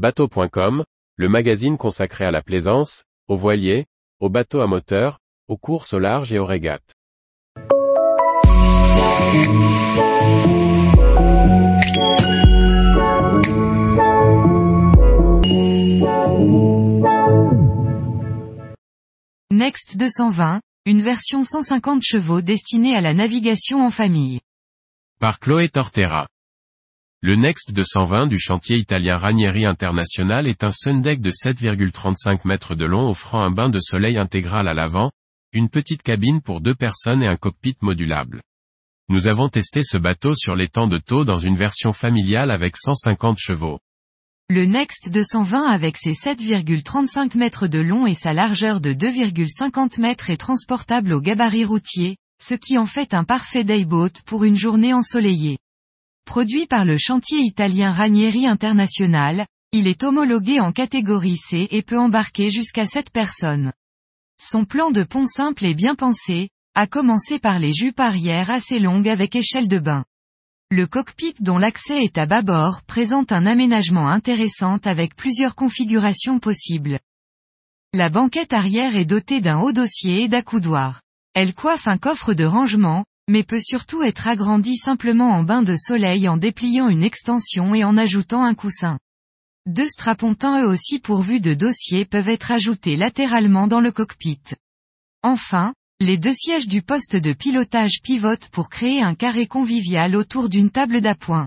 Bateau.com, le magazine consacré à la plaisance, aux voiliers, aux bateaux à moteur, aux courses au large et aux régates. Next 220, une version 150 chevaux destinée à la navigation en famille. Par Chloé Tortera. Le Next 220 du chantier italien Ranieri International est un sundeck de 7,35 mètres de long offrant un bain de soleil intégral à l'avant, une petite cabine pour deux personnes et un cockpit modulable. Nous avons testé ce bateau sur l'étang de Thau dans une version familiale avec 150 chevaux. Le Next 220 avec ses 7,35 mètres de long et sa largeur de 2,50 mètres est transportable au gabarit routier, ce qui en fait un parfait dayboat pour une journée ensoleillée. Produit par le chantier italien Ranieri International, il est homologué en catégorie C et peut embarquer jusqu'à 7 personnes. Son plan de pont simple est bien pensé, à commencer par les jupes arrière assez longues avec échelle de bain. Le cockpit dont l'accès est à bâbord présente un aménagement intéressant avec plusieurs configurations possibles. La banquette arrière est dotée d'un haut dossier et d'accoudoir. Elle coiffe un coffre de rangement, mais peut surtout être agrandi simplement en bain de soleil en dépliant une extension et en ajoutant un coussin. Deux strapontins eux aussi pourvus de dossiers peuvent être ajoutés latéralement dans le cockpit. Enfin, les deux sièges du poste de pilotage pivotent pour créer un carré convivial autour d'une table d'appoint.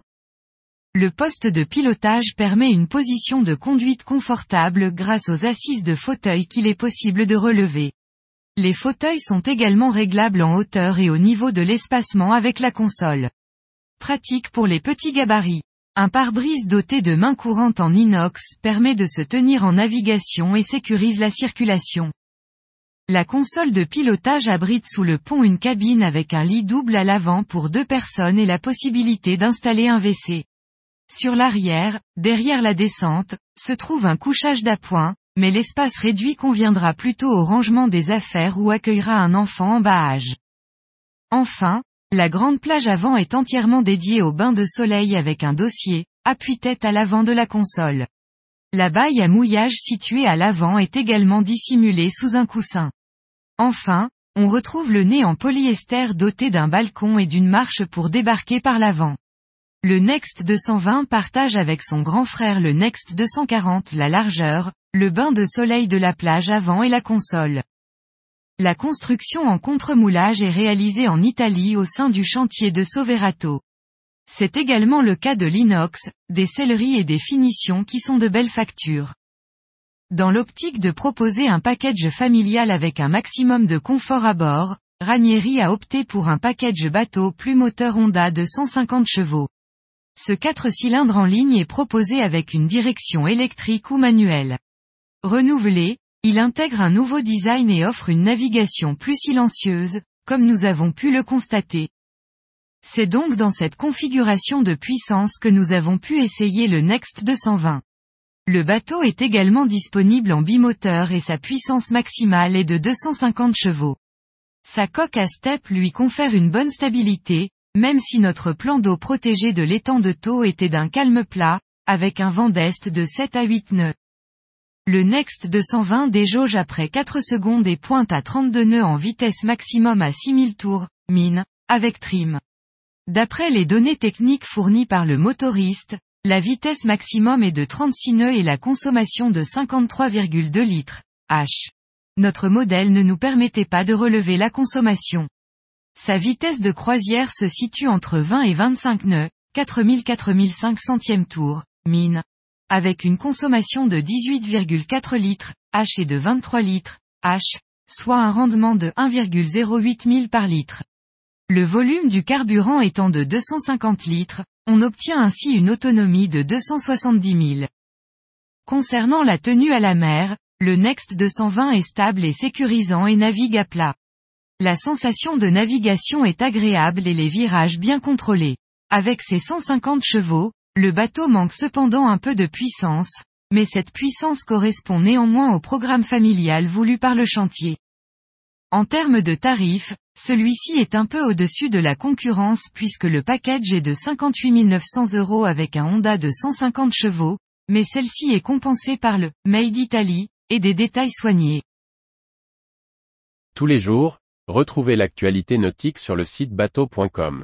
Le poste de pilotage permet une position de conduite confortable grâce aux assises de fauteuil qu'il est possible de relever. Les fauteuils sont également réglables en hauteur et au niveau de l'espacement avec la console. Pratique pour les petits gabarits. Un pare-brise doté de mains courantes en inox permet de se tenir en navigation et sécurise la circulation. La console de pilotage abrite sous le pont une cabine avec un lit double à l'avant pour deux personnes et la possibilité d'installer un WC. Sur l'arrière, derrière la descente, se trouve un couchage d'appoint, mais l'espace réduit conviendra plutôt au rangement des affaires ou accueillera un enfant en bas âge. Enfin, la grande plage avant est entièrement dédiée au bain de soleil avec un dossier, appuie-tête à l'avant de la console. La baille à mouillage située à l'avant est également dissimulée sous un coussin. Enfin, on retrouve le nez en polyester doté d'un balcon et d'une marche pour débarquer par l'avant. Le Next 220 partage avec son grand frère le Next 240 la largeur, le bain de soleil de la plage avant et la console. La construction en contremoulage est réalisée en Italie au sein du chantier de Soverato. C'est également le cas de l'inox, des selleries et des finitions qui sont de belles factures. Dans l'optique de proposer un package familial avec un maximum de confort à bord, Ranieri a opté pour un package bateau plus moteur Honda de 150 chevaux. Ce 4 cylindres en ligne est proposé avec une direction électrique ou manuelle. Renouvelé, il intègre un nouveau design et offre une navigation plus silencieuse, comme nous avons pu le constater. C'est donc dans cette configuration de puissance que nous avons pu essayer le Next 220. Le bateau est également disponible en bimoteur et sa puissance maximale est de 250 chevaux. Sa coque à step lui confère une bonne stabilité, même si notre plan d'eau protégé de l'étang de taux était d'un calme plat, avec un vent d'est de 7 à 8 nœuds. Le Next 220 déjauge après 4 secondes et pointe à 32 nœuds en vitesse maximum à 6000 tours, mine, avec trim. D'après les données techniques fournies par le motoriste, la vitesse maximum est de 36 nœuds et la consommation de 53,2 litres, H. Notre modèle ne nous permettait pas de relever la consommation. Sa vitesse de croisière se situe entre 20 et 25 nœuds, 4000-4005 centièmes tour, mine. Avec une consommation de 18,4 litres, H et de 23 litres, H, soit un rendement de 1,08 000 par litre. Le volume du carburant étant de 250 litres, on obtient ainsi une autonomie de 270 000. Concernant la tenue à la mer, le Next 220 est stable et sécurisant et navigue à plat. La sensation de navigation est agréable et les virages bien contrôlés. Avec ses 150 chevaux, le bateau manque cependant un peu de puissance, mais cette puissance correspond néanmoins au programme familial voulu par le chantier. En termes de tarifs, celui-ci est un peu au-dessus de la concurrence puisque le package est de 58 900 euros avec un Honda de 150 chevaux, mais celle-ci est compensée par le Made Italy et des détails soignés. Tous les jours, retrouvez l'actualité nautique sur le site bateau.com.